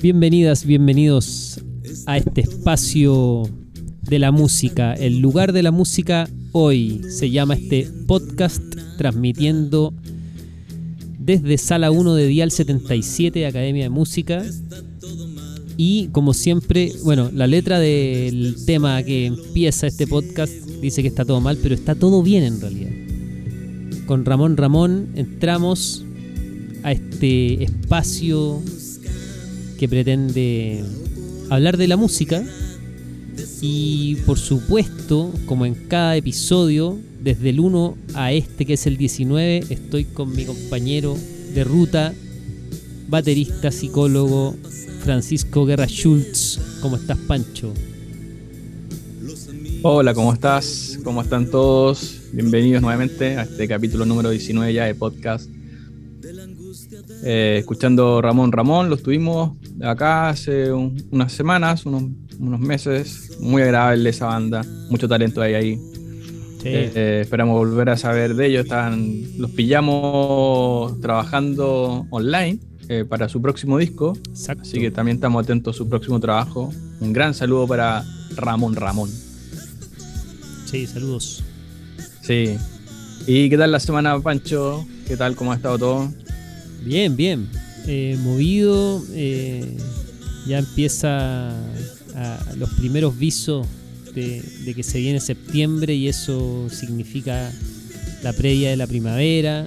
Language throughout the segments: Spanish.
Bienvenidas, bienvenidos a este espacio de la música, el lugar de la música hoy. Se llama este podcast transmitiendo desde Sala 1 de Dial 77, Academia de Música. Y como siempre, bueno, la letra del tema que empieza este podcast dice que está todo mal, pero está todo bien en realidad. Con Ramón Ramón entramos a este espacio que pretende hablar de la música y por supuesto, como en cada episodio, desde el 1 a este que es el 19, estoy con mi compañero de ruta, baterista, psicólogo, Francisco Guerra Schultz. ¿Cómo estás, Pancho? Hola, ¿cómo estás? ¿Cómo están todos? Bienvenidos nuevamente a este capítulo número 19 ya de podcast. Eh, escuchando Ramón Ramón, lo estuvimos acá hace unas semanas, unos, unos, meses. Muy agradable esa banda, mucho talento hay ahí. Eh, esperamos volver a saber de ellos. Están, los pillamos trabajando online eh, para su próximo disco. Así que también estamos atentos a su próximo trabajo. Un gran saludo para Ramón Ramón. Sí, saludos. Sí. ¿Y qué tal la semana, Pancho? ¿Qué tal? ¿Cómo ha estado todo? Bien, bien. Eh, movido. ya empieza a, los primeros visos de, que se viene septiembre y eso significa la previa de la primavera,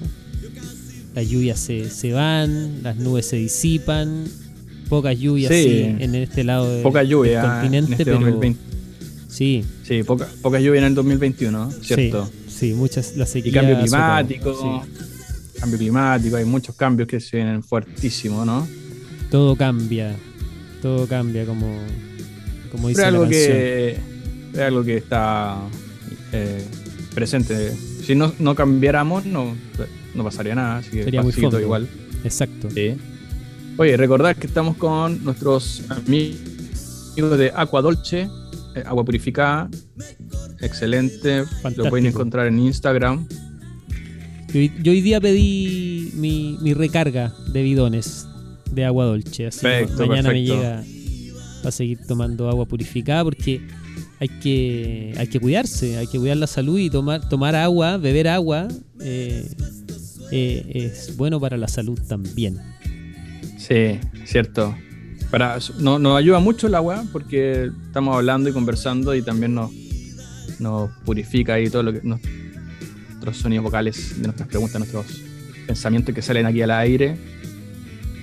las lluvias se, van, las nubes se disipan, pocas lluvias en este lado del continente, este pero sí, sí, poca, poca lluvia en el 2021, ¿cierto? Sí, muchas las sequías. Y cambio climático, cambio climático, hay muchos cambios que se vienen fuertísimos, ¿no? Todo cambia, todo cambia como, como dice algo que es algo que está eh, presente. Si no, no cambiáramos, no, no pasaría nada. Así que Sería muy fondo. igual. Exacto. Oye, recordad que estamos con nuestros amigos de Aqua Dolce, eh, agua purificada. Excelente. Lo pueden encontrar en Instagram. Yo, hoy día pedí mi, mi, recarga de bidones de agua dolce. Así perfecto, mañana me llega a seguir tomando agua purificada porque hay que, hay que cuidarse, hay que cuidar la salud y tomar, tomar agua, beber agua eh, eh, es bueno para la salud también. Sí, cierto. Para, no, nos ayuda mucho el agua porque estamos hablando y conversando y también nos, nos purifica y todo lo que nuestros sonidos vocales de nuestras preguntas, nuestros pensamientos que salen aquí al aire.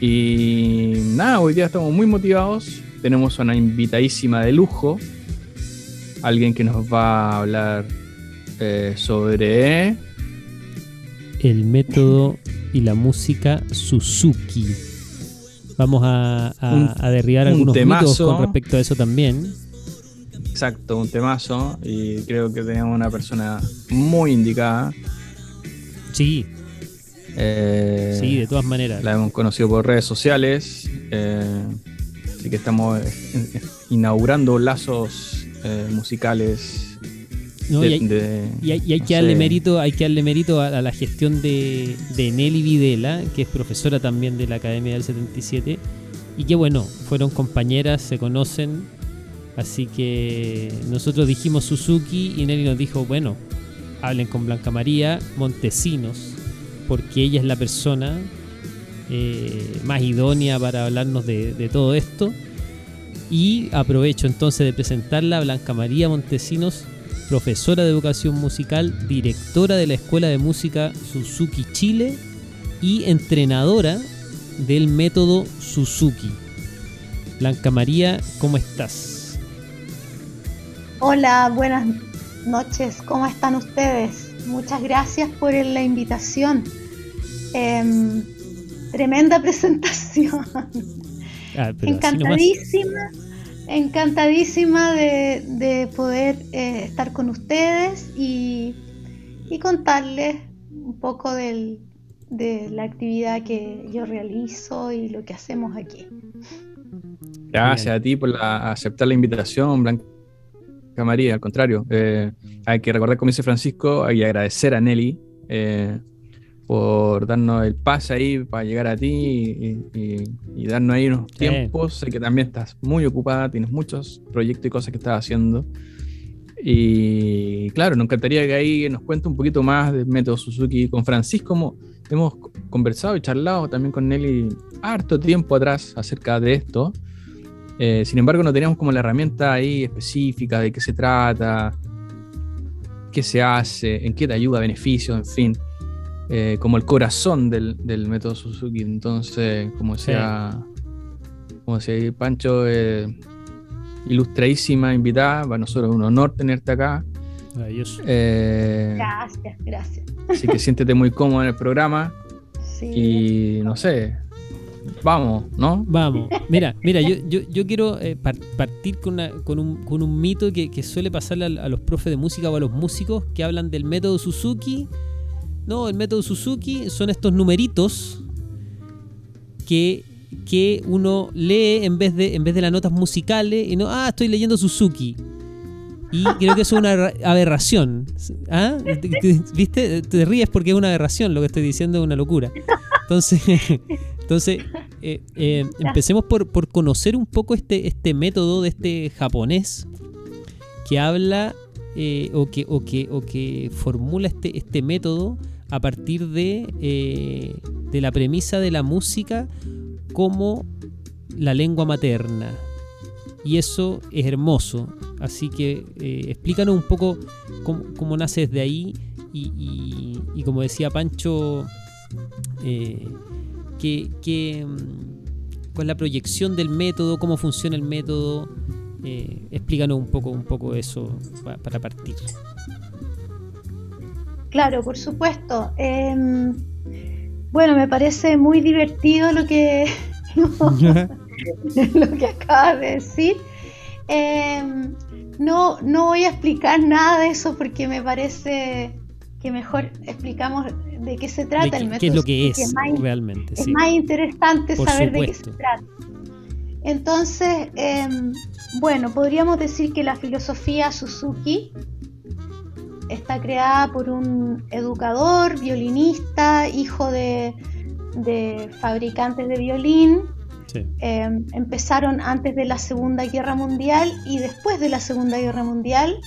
Y nada, hoy día estamos muy motivados. Tenemos una invitadísima de lujo alguien que nos va a hablar eh, sobre el método y la música Suzuki. Vamos a, derribar algunos mitos con respecto a eso también. Exacto, un temazo. Y creo que tenemos una persona muy indicada. Sí. Eh, sí, de todas maneras. La hemos conocido por redes sociales. Eh, así que estamos inaugurando lazos eh, musicales. Y, hay, que darle mérito, hay que darle mérito a, la gestión de, Nelly Videla, que es profesora también de la Academia del 77, y que bueno, fueron compañeras, se conocen, así que nosotros dijimos Suzuki y Nelly nos dijo, bueno, hablen con Blanca María Montesinos, porque ella es la persona eh, más idónea para hablarnos de todo esto. Y aprovecho entonces de presentarla a Blanca María Montesinos, profesora de educación musical, directora de la Escuela de Música Suzuki Chile y entrenadora del método Suzuki. Blanca María, ¿cómo estás? Hola, buenas noches, ¿cómo están ustedes? Muchas gracias por la invitación. Em, tremenda presentación. Ah, encantadísima, encantadísima de, poder eh, estar con ustedes y, contarles un poco de la actividad que yo realizo y lo que hacemos aquí. Gracias a ti por aceptar la invitación, Blanca María, al contrario. Eh, hay que recordar, como dice Francisco, hay que agradecer a Nelly eh, por darnos el pase ahí para llegar a ti y, darnos ahí unos tiempos. Sé que también estás muy ocupada, tienes muchos proyectos y cosas que estás haciendo. Y claro, nos encantaría que ahí nos cuente un poquito más del método Suzuki con Francisco. hemos conversado y charlado también con Nelly harto tiempo atrás acerca de esto. Eh, sin embargo, no teníamos como la herramienta ahí específica de qué se trata, qué se hace, en qué te ayuda, beneficios, en fin. Eh, como el corazón del, método Suzuki. Entonces, como decía, como decía Pancho, eh, ilustradísima invitada. Para nosotros es un honor tenerte acá. Eh, gracias, gracias. Así que siéntete muy cómodo en el programa. Y no sé, vamos, ¿no? Vamos. Mira, mira, yo, yo, quiero eh, partir con, con, un, con, un, mito que, suele pasarle a, a, los profes de música o a los músicos que hablan del método Suzuki. No, el método Suzuki son estos numeritos que que uno lee en vez de, en vez de las notas musicales y no, ah, estoy leyendo Suzuki. Y creo que eso es una aberración. ¿Ah? ¿Viste? Te ríes porque es una aberración, lo que estoy diciendo es una locura. Entonces, entonces eh, eh, empecemos por, por, conocer un poco este, este método de este japonés que habla eh, o, que, o, que, o que formula este, este método a partir de, de la premisa de la música como la lengua materna. Y eso es hermoso. Así que eh, explícanos un poco cómo, naces de ahí y, como decía Pancho, eh, que, mm, cuál es la proyección del método, cómo funciona el método. Eh, explícanos un poco, un poco eso para, partir. Claro, por supuesto. Em, bueno, me parece muy divertido lo que, lo que acabas de decir. Em, no, no voy a explicar nada de eso porque me parece que mejor explicamos de qué se trata el método. ¿Qué es lo que es, realmente? Es más interesante saber de qué se trata. Entonces, em, bueno, podríamos decir que la filosofía Suzuki está creada por un educador, violinista, hijo de, fabricantes de violín. Em, empezaron antes de la Segunda Guerra Mundial y después de la Segunda Guerra Mundial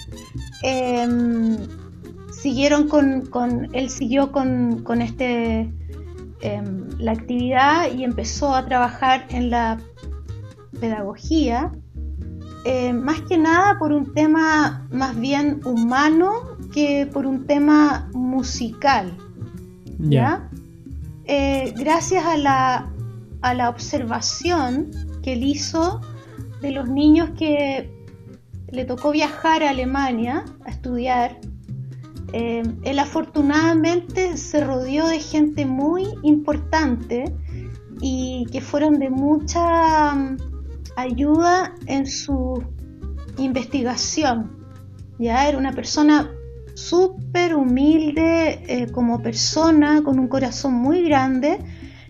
em, siguieron con, él siguió con, este em, la actividad y empezó a trabajar en la pedagogía más que nada por un tema más bien humano que por un tema musical. ¿Ya? Eh, gracias a la, a la observación que él hizo de los niños que le tocó viajar a Alemania a estudiar, eh, él afortunadamente se rodeó de gente muy importante y que fueron de mucha mm, ayuda en su investigación. Ya era una persona súper humilde eh, como persona, con un corazón muy grande.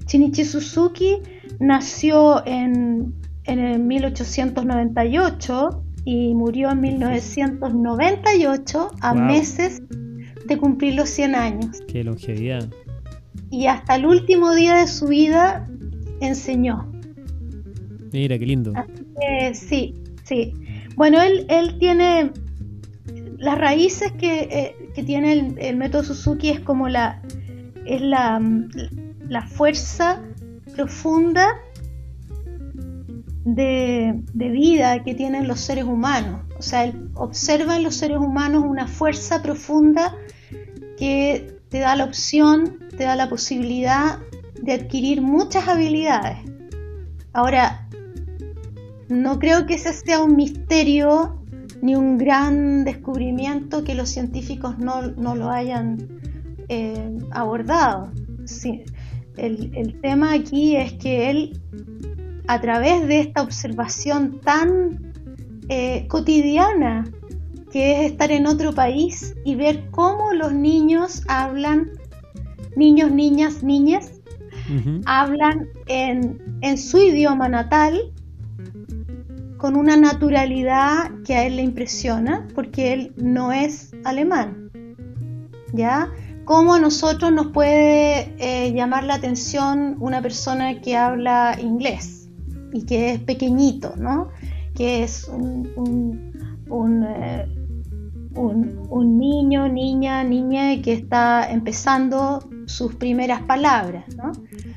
Shinichi Suzuki nació en, en 1898 y murió en 1998 a meses de cumplir los 100 años. Qué longevidad. Y hasta el último día de su vida enseñó. Mira, qué lindo. sí, sí. Bueno, él, él tiene las raíces que, eh, tiene el, método Suzuki es como la, es la, la fuerza profunda de, vida que tienen los seres humanos. O sea, él observa en los seres humanos una fuerza profunda que te da la opción, te da la posibilidad de adquirir muchas habilidades. Ahora, no creo que ese sea un misterio ni un gran descubrimiento que los científicos no, lo hayan eh, abordado. el, tema aquí es que él, a través de esta observación tan eh, cotidiana, que es estar en otro país y ver cómo los niños hablan, niños, niñas, niñas, hablan en, en su idioma natal, con una naturalidad que a él le impresiona, porque él no es alemán. ¿Ya? ¿Cómo a nosotros nos puede eh, llamar la atención una persona que habla inglés y que es pequeñito, ¿no? Que es un, un, eh, niño, niña, niña que está empezando sus primeras palabras, ¿no?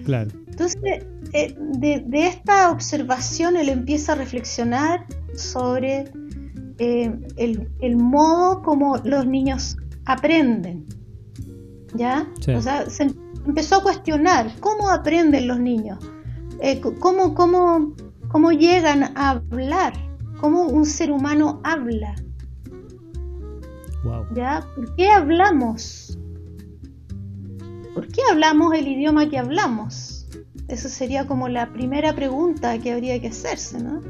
Claro. Entonces, eh, de, esta observación él empieza a reflexionar sobre el, el modo como los niños aprenden, ¿ya? O sea, se empezó a cuestionar cómo aprenden los niños, eh, cómo, cómo, cómo llegan a hablar, cómo un ser humano habla. ¿Ya? ¿Por qué hablamos? ¿Por qué hablamos el idioma que hablamos? Eso sería como la primera pregunta que habría que hacerse, ¿no?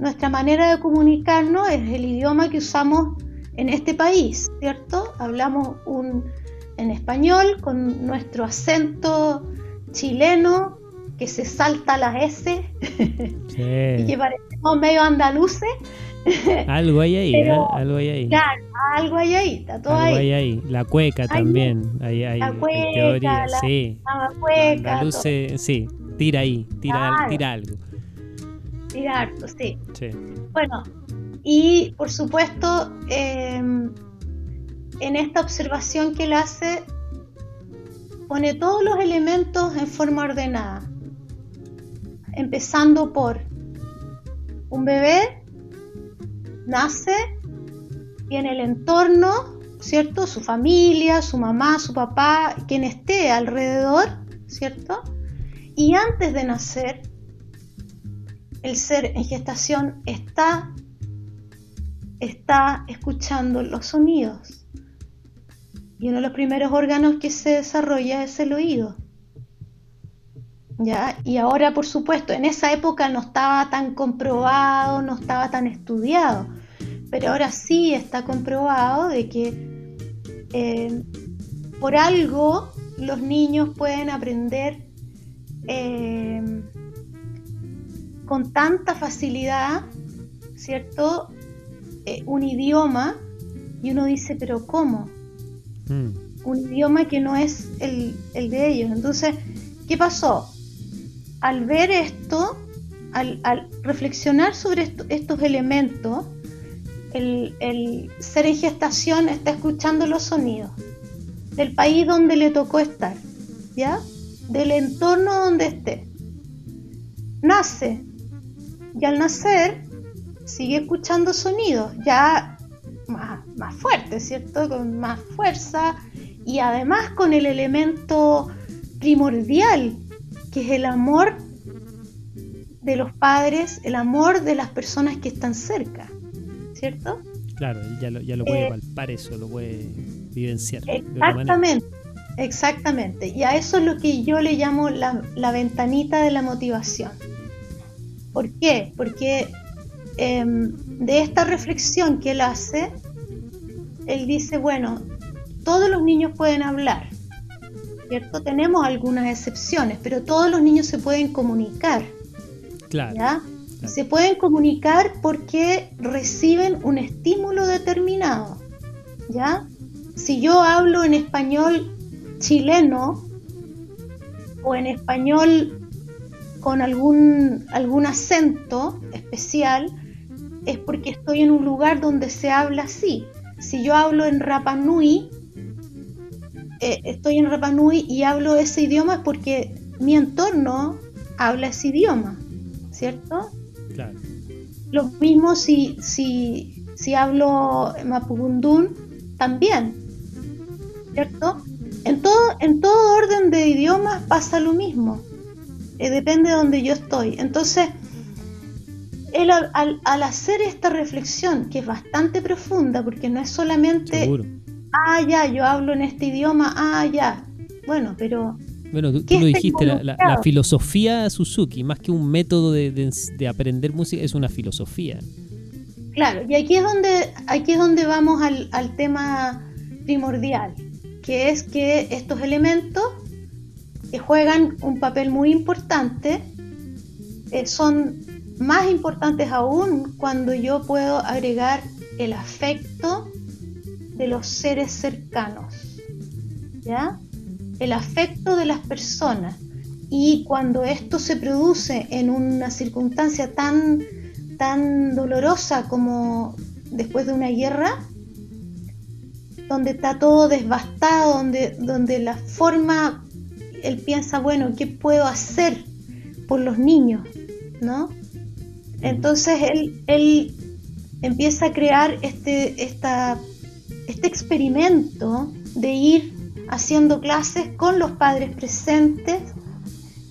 Nuestra manera de comunicarnos es el idioma que usamos en este país, ¿cierto? Hablamos un, en español con nuestro acento chileno que se salta las S y que parecemos medio andaluces. Algo hay ahí, ¿eh? algo hay ahí. Claro, algo hay ahí, está todo algo ahí. Hay ahí. La cueca también, ahí hay, la cueca, teoría, la, sí. La cueca. sí, tira ahí, tira, tira algo. Tira harto, sí. sí. Bueno, y por supuesto, eh, en esta observación que él hace, pone todos los elementos en forma ordenada, empezando por un bebé, nace, tiene el entorno, ¿cierto? Su familia, su mamá, su papá, quien esté alrededor, ¿cierto? Y antes de nacer, el ser en gestación está, está escuchando los sonidos. Y uno de los primeros órganos que se desarrolla es el oído. ¿Ya? Y ahora, por supuesto, en esa época no estaba tan comprobado, no estaba tan estudiado, pero ahora sí está comprobado de que eh, por algo los niños pueden aprender eh, con tanta facilidad, ¿cierto? Eh, un idioma y uno dice, pero ¿cómo? Mm. Un idioma que no es el, de ellos. Entonces, ¿qué pasó? Al ver esto, al, reflexionar sobre estos elementos, el, ser en gestación está escuchando los sonidos del país donde le tocó estar, ¿ya? Del entorno donde esté. Nace y al nacer sigue escuchando sonidos, ya más, fuerte, ¿cierto? Con más fuerza y además con el elemento primordial, que es el amor de los padres, el amor de las personas que están cerca, ¿cierto? Claro, ya lo, ya lo puede eh, palpar eso, lo puede vivenciar. Exactamente, exactamente. Y a eso es lo que yo le llamo la, la ventanita de la motivación. ¿Por qué? Porque Em, de esta reflexión que él hace, él dice, bueno, todos los niños pueden hablar, ¿cierto? Tenemos algunas excepciones, pero todos los niños se pueden comunicar. Claro. Se pueden comunicar porque reciben un estímulo determinado. ¿Ya? Si yo hablo en español chileno o en español con algún, algún acento especial, es porque estoy en un lugar donde se habla así. Si yo hablo en Rapa Nui, eh, estoy en Rapa Nui y hablo ese idioma es porque mi entorno habla ese idioma, ¿cierto? Claro. Lo mismo si, si, si hablo Mapudungún, también, ¿cierto? En todo, en todo orden de idiomas pasa lo mismo. Eh, depende de donde yo estoy. Entonces, él al, hacer esta reflexión, que es bastante profunda, porque no es solamente, ah, ya, yo hablo en este idioma, ah, ya, bueno, pero... Bueno, tú, lo dijiste, la, filosofía Suzuki, más que un método de, aprender música, es una filosofía. Claro, y aquí es donde, aquí es donde vamos al, tema primordial, que es que estos elementos que juegan un papel muy importante eh, son más importantes aún cuando yo puedo agregar el afecto de los seres cercanos, ¿ya? El afecto de las personas. Y cuando esto se produce en una circunstancia tan, tan dolorosa como después de una guerra, donde está todo devastado, donde, donde la forma, él piensa, bueno, ¿qué puedo hacer por los niños? ¿No? Entonces él, él empieza a crear este, esta, este experimento de ir haciendo clases con los padres presentes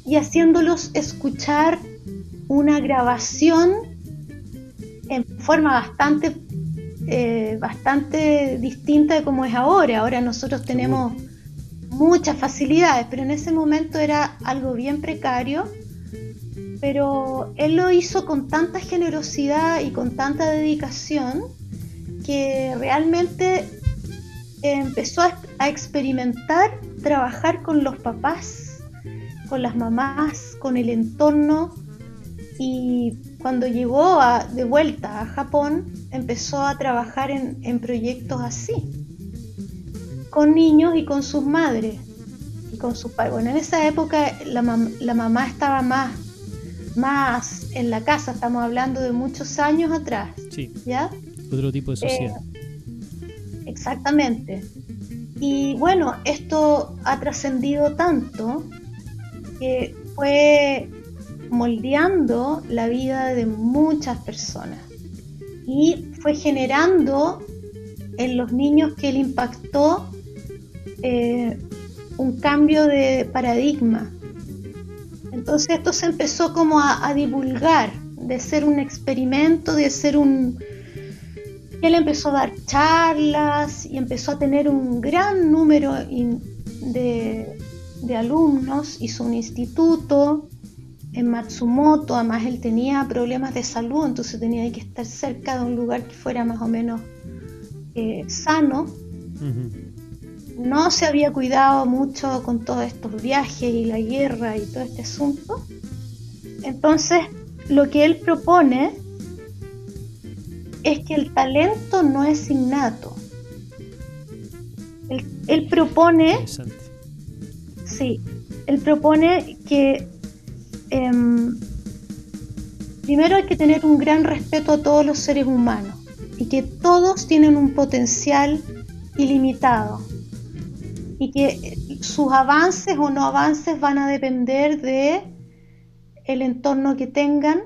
y haciéndolos escuchar una grabación en forma bastante, eh, bastante distinta de como es ahora. Ahora nosotros tenemos muchas facilidades, pero en ese momento era algo bien precario. Pero él lo hizo con tanta generosidad y con tanta dedicación que realmente empezó a experimentar trabajar con los papás con las mamás, con el entorno y cuando llegó de vuelta a Japón empezó a trabajar en, proyectos así, con niños y con sus madres y con sus padres. Bueno, en esa época la, mamá estaba más, más en la casa, estamos hablando de muchos años atrás. Sí. ¿Ya? Otro tipo de sociedad. Eh, exactamente. Y bueno, esto ha trascendido tanto fue moldeando la vida de muchas personas y fue generando en los niños que él impactó eh, un cambio de paradigma. Entonces esto se empezó como a, divulgar, de ser un experimento, de ser un... Él empezó a dar charlas y empezó a tener un gran número de, de alumnos, hizo un instituto en Matsumoto, además él tenía problemas de salud, entonces tenía que estar cerca de un lugar que fuera más o menos eh, sano. No se había cuidado mucho con todos estos viajes y la guerra y todo este asunto. Entonces, lo que él propone es que el talento no es innato. Él, él propone Sí, él propone que em, primero hay que tener un gran respeto a todos los seres humanos y que todos tienen un potencial ilimitado y que sus avances o no avances van a depender de el entorno que tengan,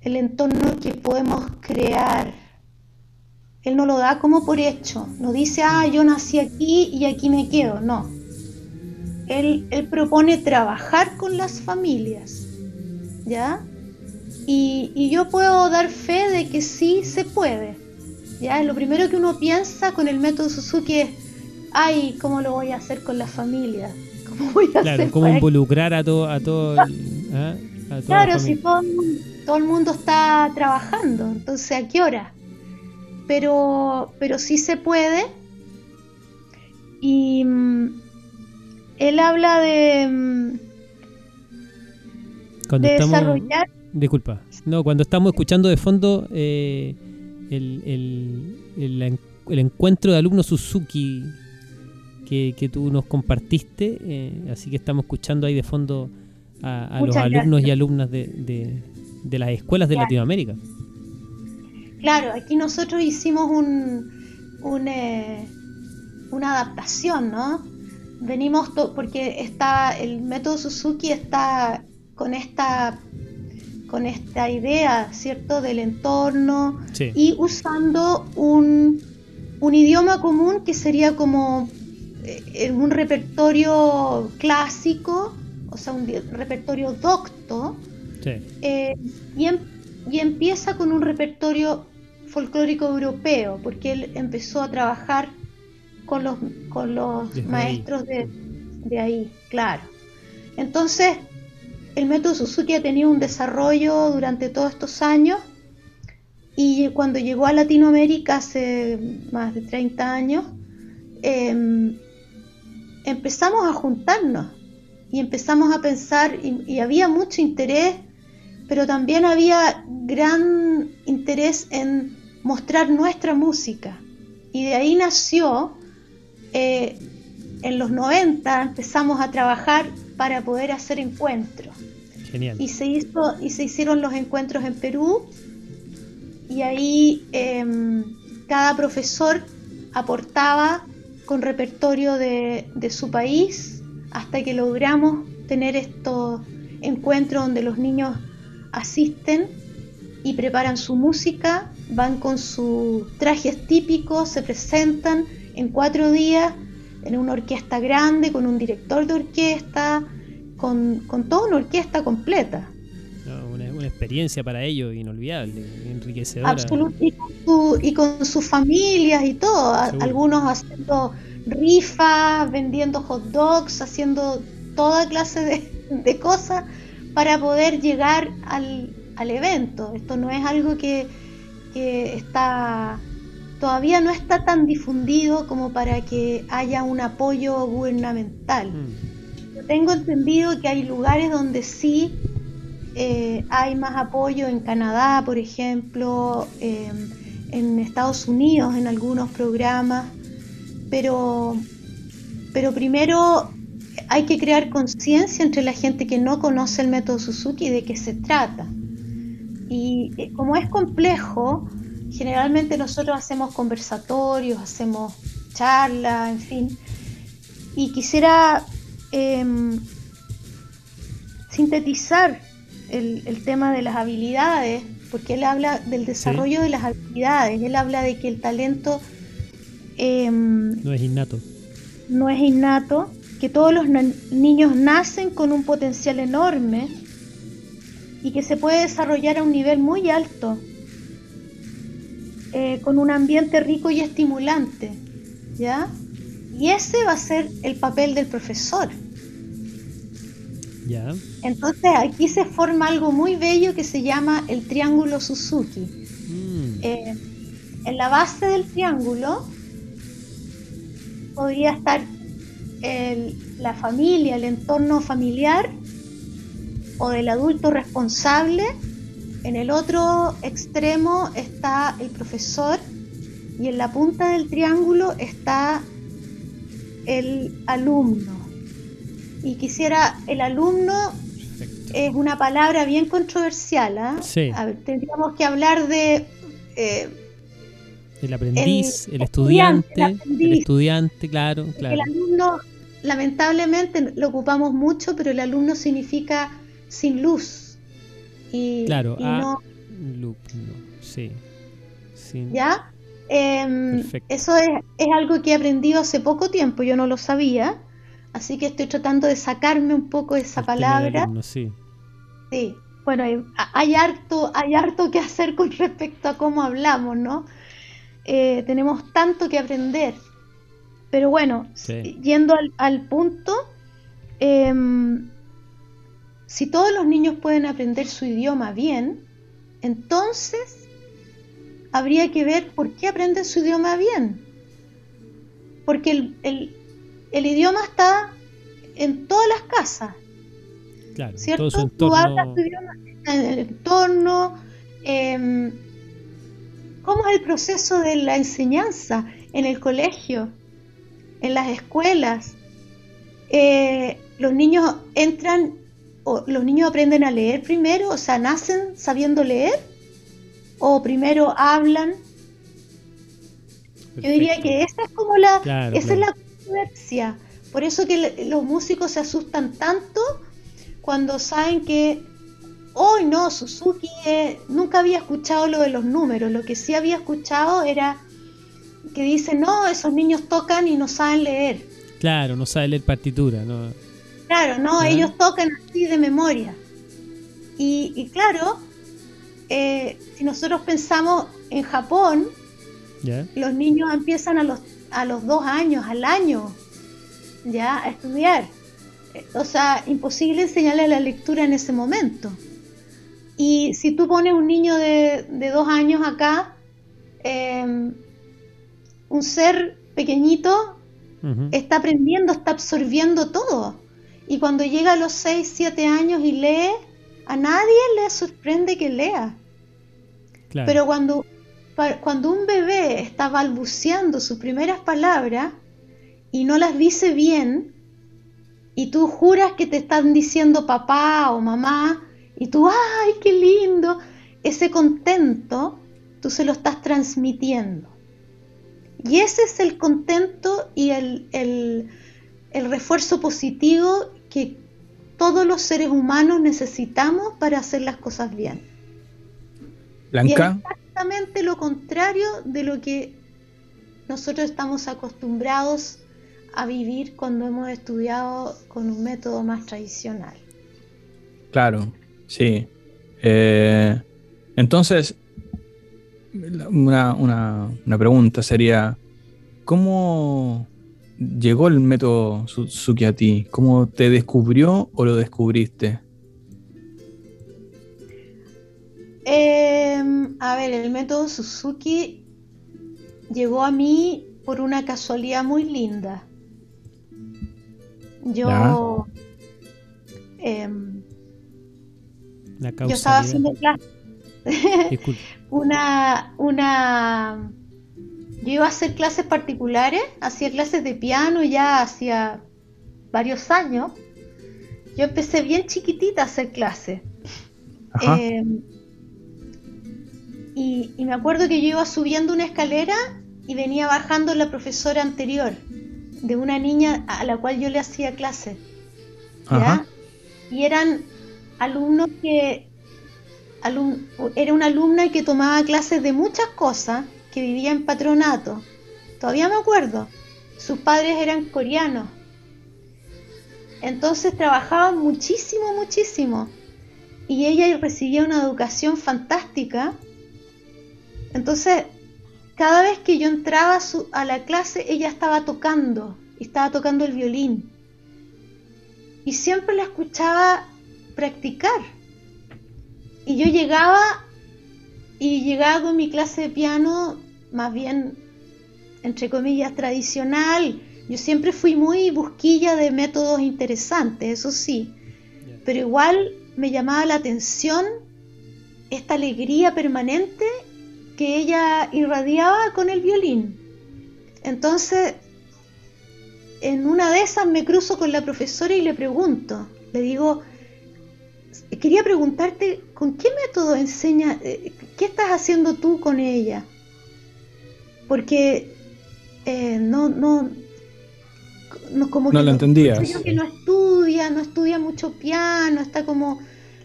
el entorno que podemos crear. Él no lo da como por hecho, no dice, ah, yo nací aquí y aquí me quedo, no él, propone trabajar con las familias, ¿ya? Y, yo puedo dar fe de que sí se puede, ¿ya? Lo primero que uno piensa con el método Suzuki es, ay, ¿cómo lo voy a hacer con las familias? ¿Cómo voy a claro, cómo involucrar a todo, a todo, ¿ah? Claro, si todo, todo el mundo está trabajando, entonces ¿a qué hora? Pero, pero sí se puede. Y, mm, él habla de, mm, cuando desarrollar. Disculpa, no, cuando estamos escuchando de fondo eh, el, encuentro de alumnos Suzuki que, tú nos compartiste, eh, así que estamos escuchando ahí de fondo a, los alumnos y alumnas de, las escuelas de Latinoamérica. Claro, aquí nosotros hicimos un, un eh, una adaptación, ¿no? venimos porque está el método Suzuki está con esta con esta idea, ¿cierto?, del entorno y usando un, un, idioma común que sería como eh, un repertorio clásico, o sea, un repertorio docto, eh, y, em, y empieza con un repertorio folclórico europeo, porque él empezó a trabajar con los, con los maestros de, de, ahí, claro. Entonces, el método Suzuki ha tenido un desarrollo durante todos estos años y cuando llegó a Latinoamérica hace más de 30 años, em, empezamos a juntarnos y empezamos a pensar y, había mucho interés pero también había gran interés en mostrar nuestra música. Y de ahí nació, eh, en los 90 empezamos a trabajar para poder hacer encuentros. Genial. Y se, hizo, y se hicieron los encuentros en Perú y ahí em, cada profesor aportaba con repertorio de, de su país hasta que logramos tener estos encuentros donde los niños asisten y preparan su música, van con sus trajes típicos, se presentan en cuatro días en una orquesta grande, con un director de orquesta, con, toda una orquesta completa. una, experiencia para ellos inolvidable, enriquecedora. Absolutamente, y, con sus familias y todo, algunos haciendo rifas, vendiendo hot dogs, haciendo toda clase de, de cosas para poder llegar al, al evento. Esto no es algo que, está todavía no está tan difundido como para que haya un apoyo gubernamental. Mm. tengo entendido que hay lugares donde sí eh, hay más apoyo, en Canadá, por ejemplo, em, en Estados Unidos, en algunos programas, pero, pero primero hay que crear conciencia entre la gente que no conoce el método Suzuki de qué se trata. Y eh, como es complejo, generalmente nosotros hacemos conversatorios, hacemos charlas, en fin. Y quisiera em, sintetizar el, tema de las habilidades, porque él habla del desarrollo de las habilidades, él habla de que el talento em, no es innato. No es innato, que todos los niños nacen con un potencial enorme y que se puede desarrollar a un nivel muy alto, eh, con un ambiente rico y estimulante, ¿ya? Y ese va a ser el papel del profesor. ¿Ya? Entonces aquí se forma algo muy bello que se llama el triángulo Suzuki. Mm. Eh, en la base del triángulo podría estar la familia, el entorno familiar o del adulto responsable. En el otro extremo está el profesor y en la punta del triángulo está el alumno. Y quisiera, el alumno es una palabra bien controversial. ¿ah? tendríamos que hablar de... Eh, el aprendiz, el, estudiante, el, estudiante, claro, claro. El alumno, lamentablemente, lo ocupamos mucho, pero el alumno significa sin luz. Y, claro, no, sí. ¿Ya? Em, eso es, algo que he aprendido hace poco tiempo, yo no lo sabía, así que estoy tratando de sacarme un poco esa palabra. sí. sí. bueno, hay, harto, hay harto que hacer con respecto a cómo hablamos, ¿no? Eh, tenemos tanto que aprender. Pero bueno, yendo al, al punto, eh, si todos los niños pueden aprender su idioma bien, entonces habría que ver por qué aprenden su idioma bien. Porque el, idioma está en todas las casas. Claro, ¿cierto? Tú hablas tu idioma en el entorno. Em, ¿Cómo es el proceso de la enseñanza en el colegio, en las escuelas? Eh, los niños entran los niños aprenden a leer primero, o sea, nacen sabiendo leer, o primero hablan. Yo diría que esa es como la, esa es la controversia. Por eso que los músicos se asustan tanto cuando saben que hoy no, Suzuki nunca había escuchado lo de los números, lo que sí había escuchado era que dicen, no, esos niños tocan y no saben leer. Claro, no saben leer partitura, no. Claro, no, ellos tocan así de memoria. Y, claro, eh, si nosotros pensamos en Japón, los niños empiezan a los, a los dos años, al año, ya, a estudiar. O sea, imposible enseñarle la lectura en ese momento. Y si tú pones un niño de, dos años acá, em, un ser pequeñito está aprendiendo, está absorbiendo todo. Y cuando llega a los 6, 7 años y lee, A nadie le sorprende que lea. Pero cuando, cuando un bebé está balbuceando sus primeras palabras y no las dice bien, y tú juras que te están diciendo papá o mamá, y tú, ¡ay, qué lindo! Ese contento, tú se lo estás transmitiendo. Y ese es el contento y el, el refuerzo positivo que todos los seres humanos necesitamos para hacer las cosas bien. Blanca. exactamente lo contrario de lo que nosotros estamos acostumbrados a vivir cuando hemos estudiado con un método más tradicional. Claro, sí. Eh, entonces, una, una, pregunta sería, ¿cómo llegó el método Suzuki a ti? ¿Cómo te descubrió o lo descubriste? Em, a ver, el método Suzuki llegó a mí por una casualidad muy linda. Yo, yo estaba haciendo clase. una, una, yo iba a hacer clases particulares, hacía clases de piano ya hacía varios años. Yo empecé bien chiquitita a hacer clases. Em, y, me acuerdo que yo iba subiendo una escalera y venía bajando la profesora anterior de una niña a la cual yo le hacía clase. Y eran alumnos que... era una alumna que tomaba clases de muchas cosas, que vivía en patronato. Todavía me acuerdo. Sus padres eran coreanos. Entonces trabajaban muchísimo, muchísimo. Y ella recibía una educación fantástica entonces, cada vez que yo entraba a, la clase, ella estaba tocando, estaba tocando el violín. Y siempre la escuchaba practicar. Y yo llegaba y llegaba con mi clase de piano, más bien, entre comillas, tradicional. Yo siempre fui muy busquilla de métodos interesantes, eso sí. Pero igual me llamaba la atención esta alegría permanente que ella irradiaba con el violín. Entonces, en una de esas me cruzo con la profesora y le pregunto, le digo, quería preguntarte, ¿con qué método enseña, eh, qué estás haciendo tú con ella? Porque eh, no, no, no, como no que lo entendías. que no estudia, no estudia mucho piano, está como,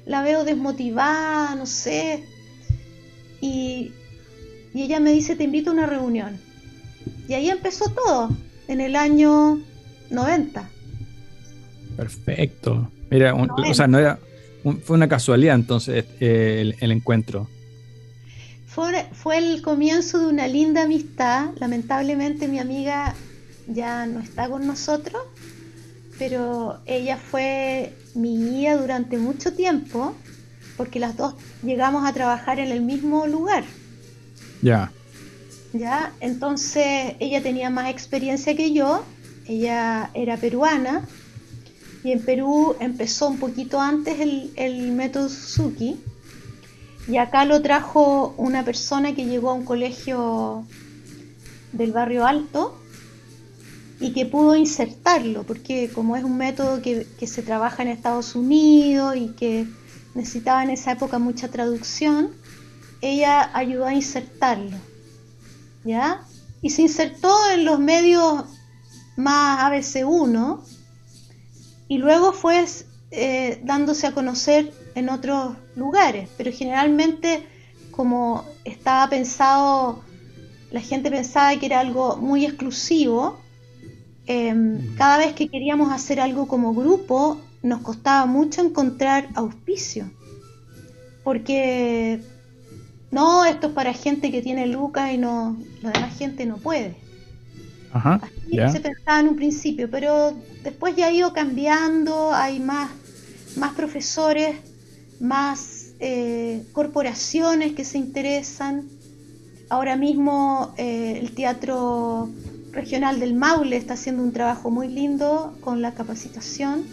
la veo desmotivada, no sé. Y y ella me dice, te invito a una reunión. Y ahí empezó todo, en el año 90. Perfecto. Mira, o sea, no era, fue una casualidad entonces el, encuentro. Fue, fue el comienzo de una linda amistad. Lamentablemente mi amiga ya no está con nosotros, pero ella fue mi guía durante mucho tiempo, porque las dos llegamos a trabajar en el mismo lugar. Ya. Ya, entonces ella tenía más experiencia que yo, ella era peruana y en Perú empezó un poquito antes el, método Suzuki y acá lo trajo una persona que llegó a un colegio del barrio alto y que pudo insertarlo, porque como es un método que, que, se trabaja en Estados Unidos y que necesitaba en esa época mucha traducción, ella ayudó a insertarlo, ¿ya? Y se insertó en los medios más ABC1 y luego fue eh, dándose a conocer en otros lugares, pero generalmente como estaba pensado, la gente pensaba que era algo muy exclusivo, em, cada vez que queríamos hacer algo como grupo nos costaba mucho encontrar auspicio, porque no, esto es para gente que tiene lucas y no, la demás gente no puede. Ajá, Así se pensaba en un principio, pero después ya ha ido cambiando, hay más, más profesores, más eh, corporaciones que se interesan. Ahora mismo eh, el Teatro Regional del Maule está haciendo un trabajo muy lindo con la capacitación.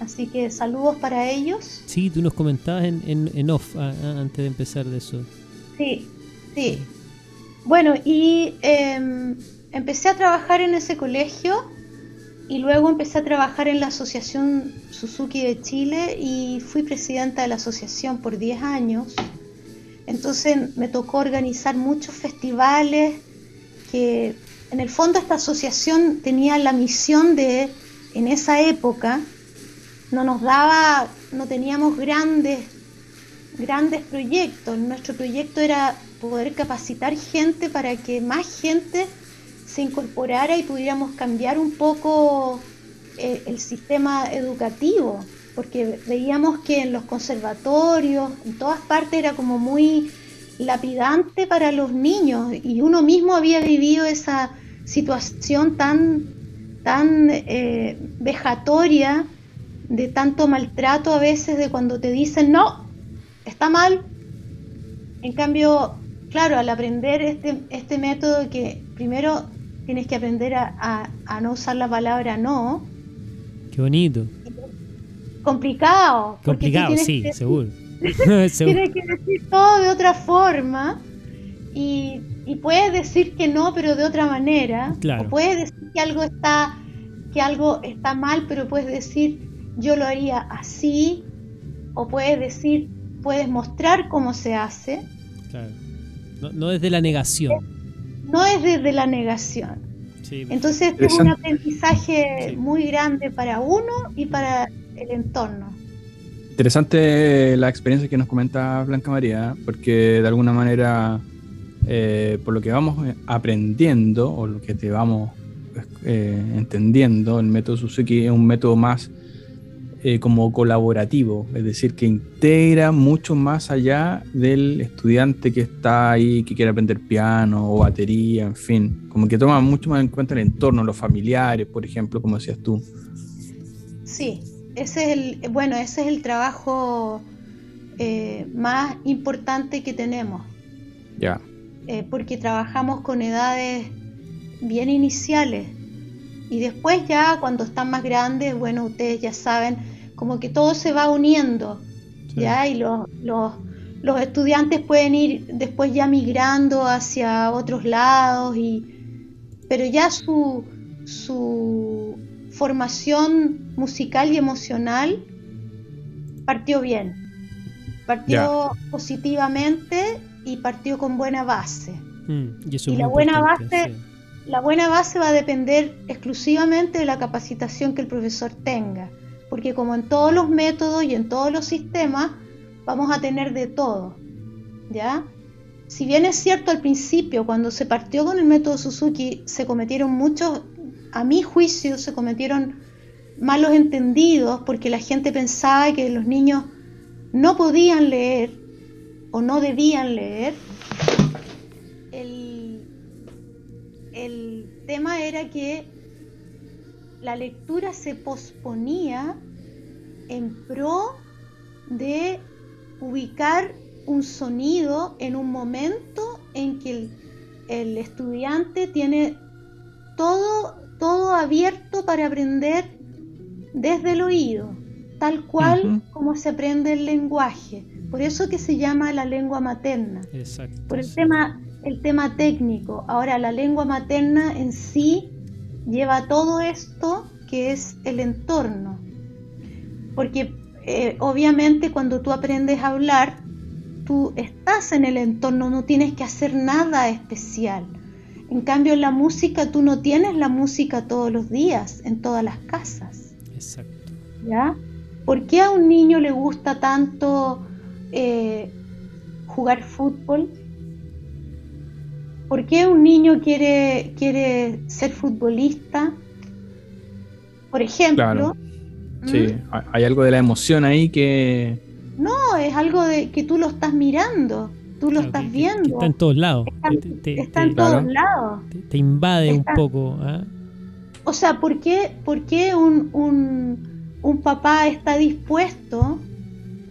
Así que saludos para ellos. Sí, tú nos comentabas en, en, off antes de empezar de eso. Sí, sí. Bueno, y em, empecé a trabajar en ese colegio y luego empecé a trabajar en la Asociación Suzuki de Chile y fui presidenta de la asociación por 10 años. Entonces me tocó organizar muchos festivales que en el fondo esta asociación tenía la misión de, en esa época, no nos daba, no teníamos grandes, grandes proyectos. Nuestro proyecto era poder capacitar gente para que más gente se incorporara y pudiéramos cambiar un poco eh, el sistema educativo, porque veíamos que en los conservatorios, en todas partes era como muy lapidante para los niños y uno mismo había vivido esa situación tan, tan eh, vejatoria de tanto maltrato a veces de cuando te dicen no, está mal. En cambio, claro, al aprender este, este método que primero tienes que aprender a, no usar la palabra no. Qué bonito. Complicado. Complicado, sí, seguro. tienes que decir todo de otra forma y, puedes decir que no, pero de otra manera. Claro. O puedes decir que algo está que algo está mal, pero puedes decir yo lo haría así, o puedes decir, puedes mostrar cómo se hace. Claro. No, desde la negación. No es desde la negación. Entonces es un aprendizaje muy grande para uno y para el entorno. Interesante la experiencia que nos comenta Blanca María, porque de alguna manera, eh, por lo que vamos aprendiendo o lo que te vamos eh, entendiendo, el método Suzuki es un método más eh, como colaborativo, es decir, que integra mucho más allá del estudiante que está ahí, que quiere aprender piano o batería, en fin, como que toma mucho más en cuenta el entorno, los familiares, por ejemplo, como decías tú. Sí, ese es el, bueno, ese es el trabajo eh, más importante que tenemos. Ya. Eh, porque trabajamos con edades bien iniciales. Y después ya cuando están más grandes, bueno, ustedes ya saben, como que todo se va uniendo, ¿ya? Y los, los, estudiantes pueden ir después ya migrando hacia otros lados, y, pero ya su, su formación musical y emocional partió bien, partió positivamente y partió con buena base. Mm, y, la buena base... La buena base va a depender exclusivamente de la capacitación que el profesor tenga porque como en todos los métodos y en todos los sistemas, vamos a tener de todo, ¿ya? Si bien es cierto al principio, cuando se partió con el método Suzuki, se cometieron muchos, a mi juicio, se cometieron malos entendidos, porque la gente pensaba que los niños no podían leer o no debían leer. El, el tema era que la lectura se posponía en pro de ubicar un sonido en un momento en que el, estudiante tiene todo, todo abierto para aprender desde el oído, tal cual como se aprende el lenguaje. Por eso que se llama la lengua materna. Por el tema, el tema técnico. Ahora, la lengua materna en sí lleva todo esto que es el entorno. Porque eh, obviamente cuando tú aprendes a hablar, tú estás en el entorno, no tienes que hacer nada especial. En cambio, en la música tú no tienes la música todos los días, en todas las casas. Exacto. ¿Ya? ¿Por qué a un niño le gusta tanto eh, jugar fútbol? ¿Por qué un niño quiere, quiere ser futbolista? Por ejemplo. Sí, hay algo de la emoción ahí que... No, es algo de que tú lo estás mirando, tú lo estás viendo. está en todos lados. Está, en todos lados. Te, invade un poco. ¿ah? O sea, ¿por qué, por qué un, un, un papá está dispuesto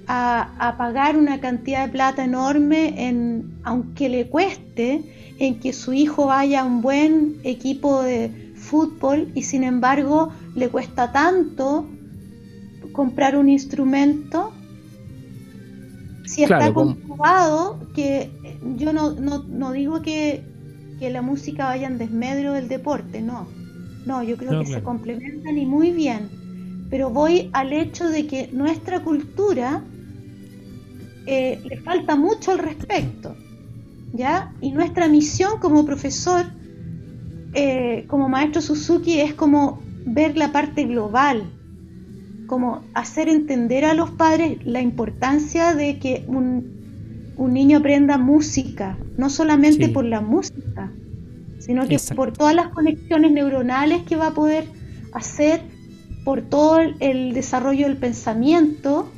a, a, pagar una cantidad de plata enorme, en, aunque le cueste, en que su hijo vaya a un buen equipo de fútbol y sin embargo le cuesta tanto comprar un instrumento si está comprobado que yo no, digo que, la música vaya en desmedro del deporte, no. No, yo creo que se complementan y muy bien. Pero voy al hecho de que nuestra cultura eh, le falta mucho al respecto. ¿Ya? Y nuestra misión como profesor, eh, como maestro Suzuki, es como ver la parte global, como hacer entender a los padres la importancia de que un, niño aprenda música, no solamente por la música, sino que por todas las conexiones neuronales que va a poder hacer, por todo el desarrollo del pensamiento,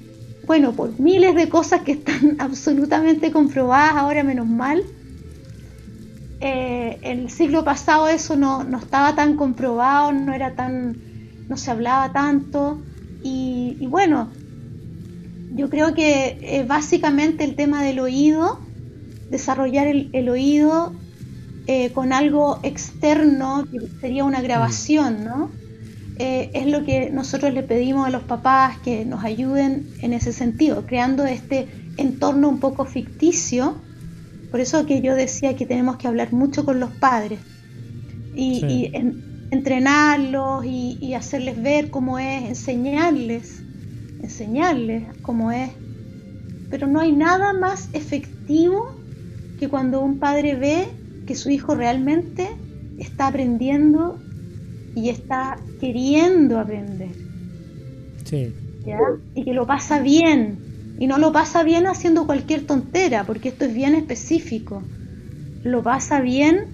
bueno, por miles de cosas que están absolutamente comprobadas ahora, menos mal. Eh, el siglo pasado eso no, no estaba tan comprobado, no era tan, no se hablaba tanto. Y, bueno, yo creo que eh, básicamente el tema del oído, desarrollar el, oído eh, con algo externo, que sería una grabación, ¿no? Eh, es lo que nosotros le pedimos a los papás que nos ayuden en ese sentido, creando este entorno un poco ficticio. Por eso que yo decía que tenemos que hablar mucho con los padres y, entrenarlos y, hacerles ver cómo es, enseñarles, enseñarles cómo es. Pero no hay nada más efectivo que cuando un padre ve que su hijo realmente está aprendiendo y está queriendo aprender. Sí. Y que lo pasa bien. Y no lo pasa bien haciendo cualquier tontera, porque esto es bien específico. Lo pasa bien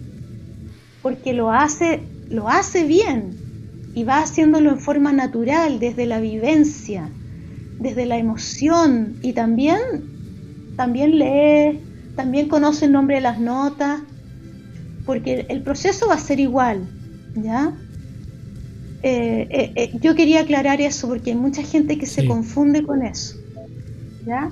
porque lo hace lo hace bien y va haciéndolo en forma natural, desde la vivencia, desde la emoción y también, también lee, también conoce el nombre de las notas, porque el proceso va a ser igual, ¿ya? Eh, eh, eh, yo quería aclarar eso porque hay mucha gente que se confunde con eso, ¿ya?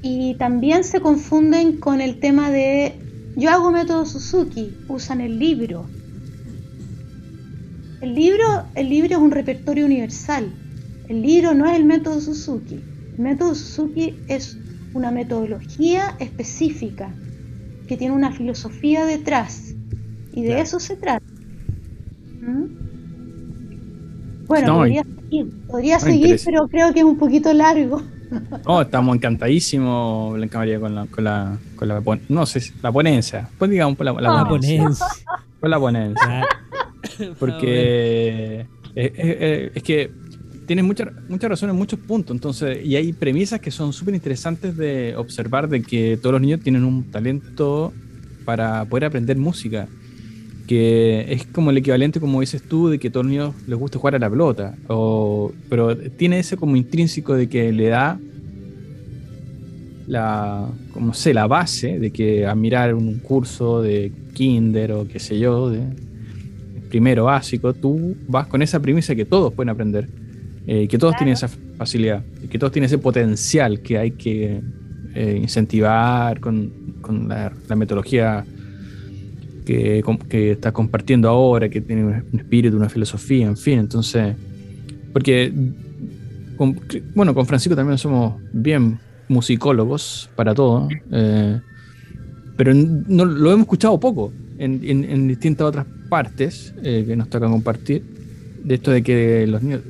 Y también se confunden con el tema de, yo hago método Suzuki, usan el libro, el libro, el libro es un repertorio universal. El libro no es el método Suzuki. El método Suzuki es una metodología específica que tiene una filosofía detrás. Y de eso se trata. ¿Mm? Bueno, podría seguir, pero creo que es un poquito largo. Oh, estamos encantadísimos, Blanca María, con la, con la, con la, no sé, la ponencia. Pues digamos, la, la, ponencia. Con la ponencia. Porque es, que tienes mucha, mucha razón en muchos puntos. Entonces, y hay premisas que son súper interesantes de observar de que todos los niños tienen un talento para poder aprender música. Que es como el equivalente, como dices tú, de que a todos los niños les gusta jugar a la pelota. O, pero tiene ese como intrínseco de que le da la, como sé, la base de que a mirar un curso de kinder o qué sé yo, de, primero básico, tú vas con esa premisa que todos pueden aprender, eh, que todos tienen esa facilidad, que todos tienen ese potencial que hay que eh, incentivar con, la, metodología que, que estás compartiendo ahora, que tiene un espíritu, una filosofía, en fin, entonces, porque, bueno, con Francisco también somos bien musicólogos para todo, eh, pero no, lo hemos escuchado poco en, en distintas otras partes eh, que nos toca compartir, de esto de que los niños,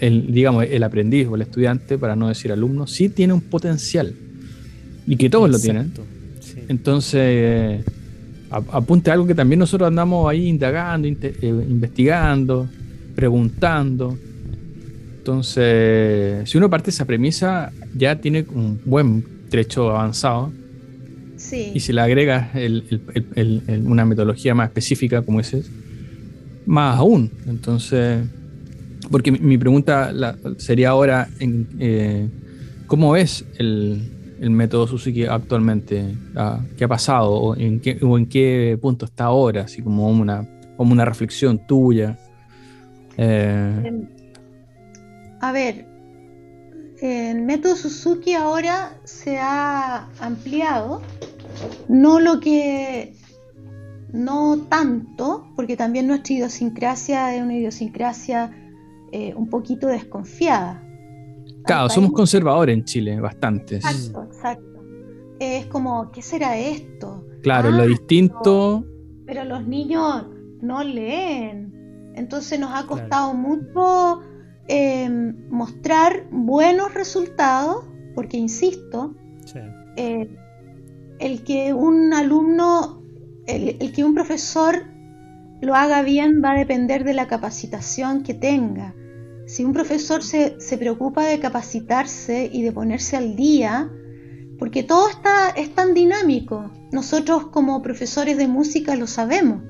el, digamos, el aprendiz o el estudiante, para no decir alumno, sí tiene un potencial y que todos lo tienen. Entonces, apunte algo que también nosotros andamos ahí indagando, eh, investigando, preguntando. Entonces, si uno parte de esa premisa, ya tiene un buen trecho avanzado y si le agregas una metodología más específica como ese, más aún. Entonces, porque mi, pregunta sería ahora, en, eh, ¿cómo ves el, método Suzuki actualmente? ¿Qué ha pasado? ¿O en qué, en qué punto está ahora? Así como una, como una reflexión tuya. Eh, em, a ver, el método Suzuki ahora se ha ampliado no lo que, no tanto, porque también nuestra idiosincrasia es una idiosincrasia eh, un poquito desconfiada, Claro, somos conservadores en Chile, bastantes. Exacto, exacto. Es como, ¿qué será esto? Claro, lo ah, distinto. Pero, los niños no leen. Entonces nos ha costado mucho em, mostrar buenos resultados, porque insisto, eh, el que un alumno, el que un profesor lo haga bien va a depender de la capacitación que tenga. Si un profesor se, preocupa de capacitarse y de ponerse al día, porque todo está, es tan dinámico, nosotros como profesores de música lo sabemos.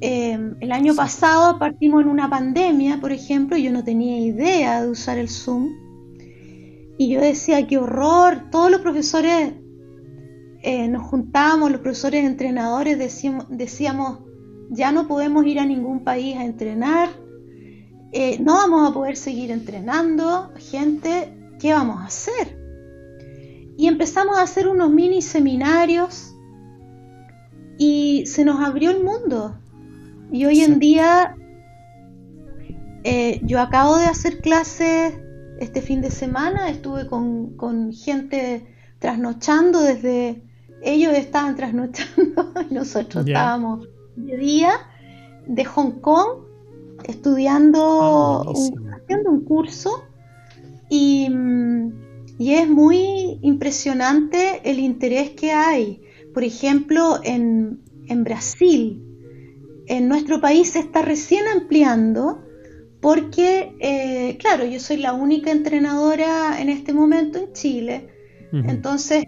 Eh, el año pasado partimos en una pandemia, por ejemplo, y yo no tenía idea de usar el Zoom. Y yo decía, qué horror, todos los profesores eh, nos juntábamos, los profesores entrenadores decíamos ya no podemos ir a ningún país a entrenar, eh, no vamos a poder seguir entrenando, gente, ¿qué vamos a hacer? Y empezamos a hacer unos mini seminarios y se nos abrió el mundo. Y hoy en día eh, yo acabo de hacer clases este fin de semana, estuve con, con gente trasnochando desde... Ellos estaban trasnochando y nosotros estábamos de día de Hong Kong estudiando, ah, haciendo un curso y, y, es muy impresionante el interés que hay. Por ejemplo, en, en Brasil, en nuestro país se está recién ampliando porque, eh, claro, yo soy la única entrenadora en este momento en Chile, entonces,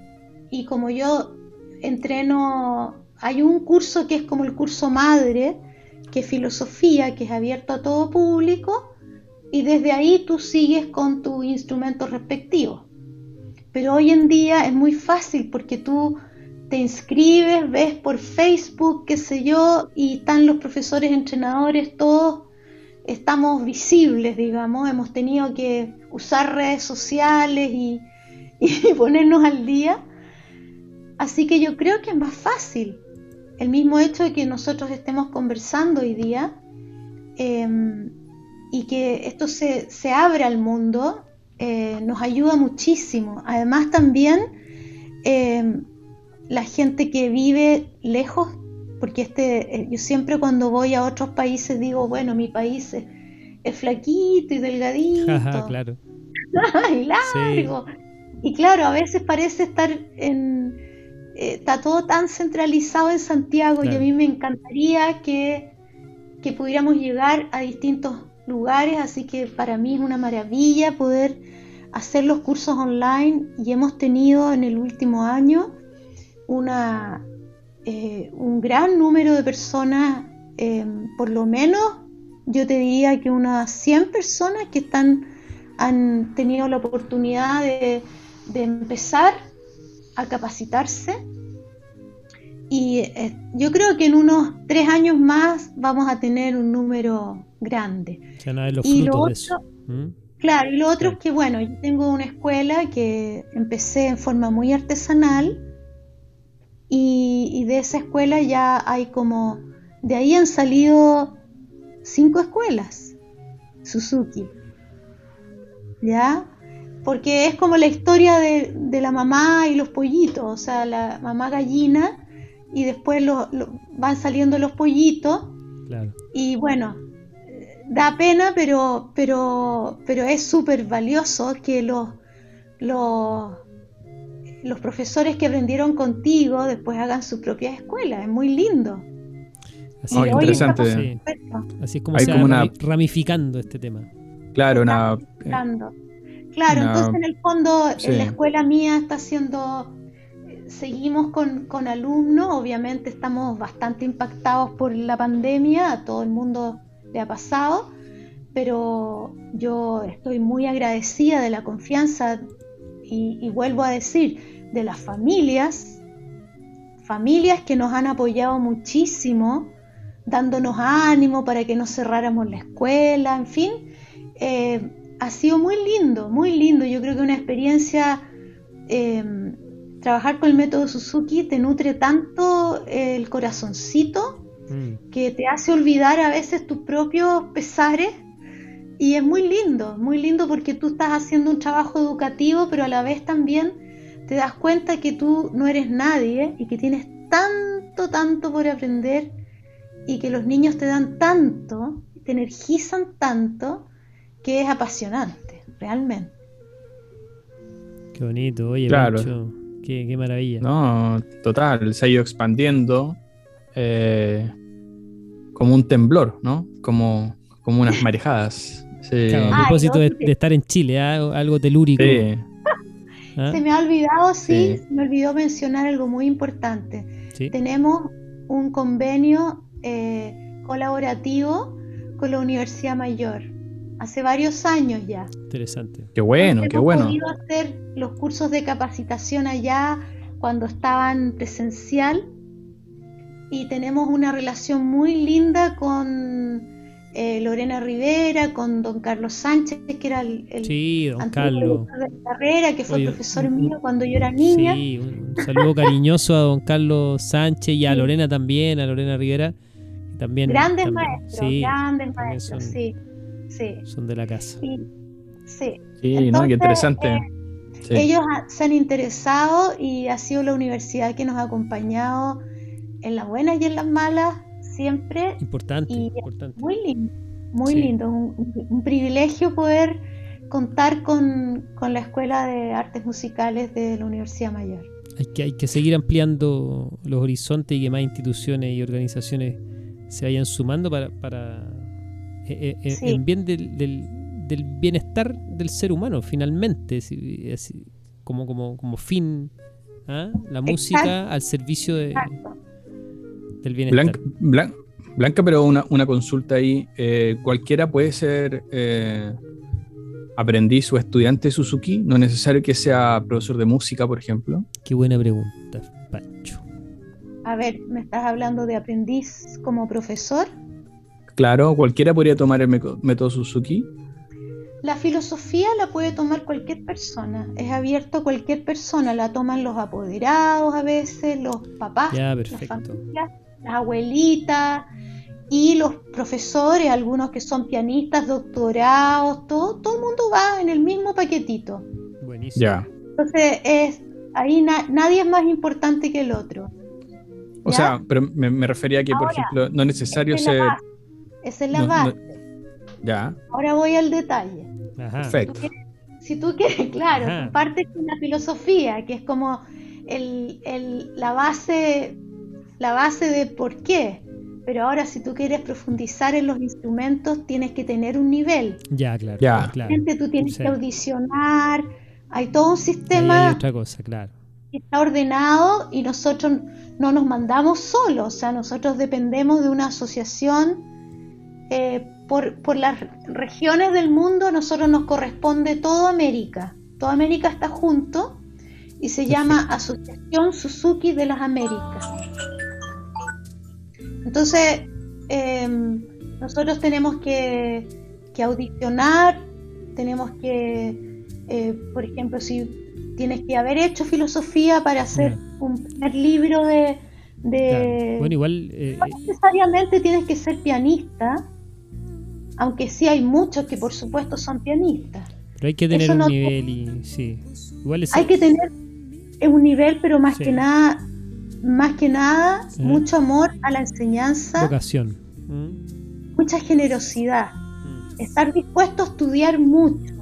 y como yo entreno hay un curso que es como el curso madre, que filosofía, que es abierto a todo público, y desde ahí tú sigues con tu instrumento respectivo. Pero hoy en día es muy fácil porque tú te inscribes, ves por Facebook, qué sé yo, y están los profesores, entrenadores, todos estamos visibles, digamos, hemos tenido que usar redes sociales y, y ponernos al día. Así que yo creo que es más fácil el mismo hecho de que nosotros estemos conversando hoy día em, y que esto se, se abre al mundo eh, nos ayuda muchísimo. Además también em, la gente que vive lejos, porque este, eh, yo siempre cuando voy a otros países digo, bueno, mi país es, flaquito y delgadito. claro. y largo. Y claro, a veces parece estar en, eh, está todo tan centralizado en Santiago y a mí me encantaría que, pudiéramos llegar a distintos lugares, así que para mí es una maravilla poder hacer los cursos online y hemos tenido en el último año una, eh, un gran número de personas, em, por lo menos yo te diría que unas 100 personas que están, han tenido la oportunidad de, de empezar a capacitarse y eh, yo creo que en unos tres años más vamos a tener un número grande. y lo otro, ¿Mm? Claro, y lo otro es que, bueno, yo tengo una escuela que empecé en forma muy artesanal y, y de esa escuela ya hay como, de ahí han salido cinco escuelas, Suzuki. ¿Ya? Porque es como la historia de, la mamá y los pollitos, o sea, la mamá gallina y después lo, van saliendo los pollitos. Y bueno, da pena, pero, pero, pero es súper valioso que los, los, los profesores que aprendieron contigo después hagan su propia escuela, es muy lindo. Así, interesante. Así es como se va ramificando este tema. Claro, una... Claro, entonces en el fondo en la escuela mía está haciendo, seguimos con, con, alumnos, obviamente estamos bastante impactados por la pandemia, a todo el mundo le ha pasado, pero yo estoy muy agradecida de la confianza y, y vuelvo a decir, de las familias, familias que nos han apoyado muchísimo, dándonos ánimo para que no cerráramos la escuela, en fin. Eh, ha sido muy lindo, muy lindo. Yo creo que una experiencia, em, trabajar con el método Suzuki te nutre tanto el corazoncito mm. que te hace olvidar a veces tus propios pesares y es muy lindo, muy lindo porque tú estás haciendo un trabajo educativo, pero a la vez también te das cuenta que tú no eres nadie y que tienes tanto, tanto por aprender y que los niños te dan tanto, te energizan tanto, que es apasionante, realmente. Qué bonito, oye, claro. qué, maravilla. No, total, se ha ido expandiendo eh, como un temblor, ¿no? Como, como unas marejadas. a propósito de, estar en Chile, ¿ah? algo telúrico. ¿Ah? Se me ha olvidado, sí, me olvidó mencionar algo muy importante. Tenemos un convenio eh, colaborativo con la Universidad Mayor. Hace varios años ya. Interesante. Qué bueno, qué bueno. Hemos podido hacer los cursos de capacitación allá cuando estaban presencial y tenemos una relación muy linda con eh, Lorena Rivera, con don Carlos Sánchez, que era el, sí, don Carlos. de carrera, que fue profesor mío cuando yo era niña. Sí, un saludo cariñoso a don Carlos Sánchez y a Lorena también, a Lorena Rivera. También, grandes maestros, grandes maestros, sí, sí. Son de la casa. Sí, sí. sí ¿no? Qué interesante. Eh, ellos se han interesado y ha sido la universidad que nos ha acompañado en las buenas y en las malas siempre. Importante, importante. Muy lindo, muy lindo. Un, privilegio poder contar con, la Escuela de Artes Musicales de la Universidad Mayor. Hay que, hay que seguir ampliando los horizontes y que más instituciones y organizaciones se vayan sumando para, para eh, eh, en bien del, del, bienestar del ser humano, finalmente, como, como, como fin, ¿ah? la música al servicio de, Blanca, pero una, consulta ahí. Eh, ¿Cualquiera puede ser eh, aprendiz o estudiante de Suzuki? ¿No es necesario que sea profesor de música, por ejemplo? Qué buena pregunta, Pancho. A ver, ¿me estás hablando de aprendiz como profesor? Claro, cualquiera podría tomar el método Suzuki. La filosofía la puede tomar cualquier persona, es abierto a cualquier persona, la toman los apoderados a veces, los papás, ya, perfecto las abuelitas y los profesores, algunos que son pianistas, doctorados, todo, todo el mundo va en el mismo paquetito. Buenísimo. Entonces, es, ahí nadie es más importante que el otro. O sea, pero me, refería a que, por ejemplo, no es necesario ser... esa es la base. ya. Ahora voy al detalle. Perfecto. Si tú quieres, claro, parte con la filosofía, que es como el, el, la base la base de por qué. Pero ahora si tú quieres profundizar en los instrumentos, tienes que tener un nivel. Ya, claro. Ya. Tú tienes que audicionar. Hay todo un sistema otra cosa, claro. que está ordenado y nosotros no nos mandamos solos. O sea, nosotros dependemos de una asociación. Eh, por, por las regiones del mundo, a nosotros nos corresponde toda América. Toda América está junto y se llama Asociación Suzuki de las Américas. Entonces, em, nosotros tenemos que, audicionar, tenemos que, eh, por ejemplo, si tienes que haber hecho filosofía para hacer un primer libro de... Bueno, igual... Eh, no necesariamente tienes que ser pianista, aunque sí hay muchos que por supuesto son pianistas. Pero hay que tener un nivel y sí. Igual Hay que tener un nivel, pero más que nada más que nada, mucho amor a la enseñanza. Vocación. Mucha generosidad. Mm. Estar dispuesto a estudiar mucho.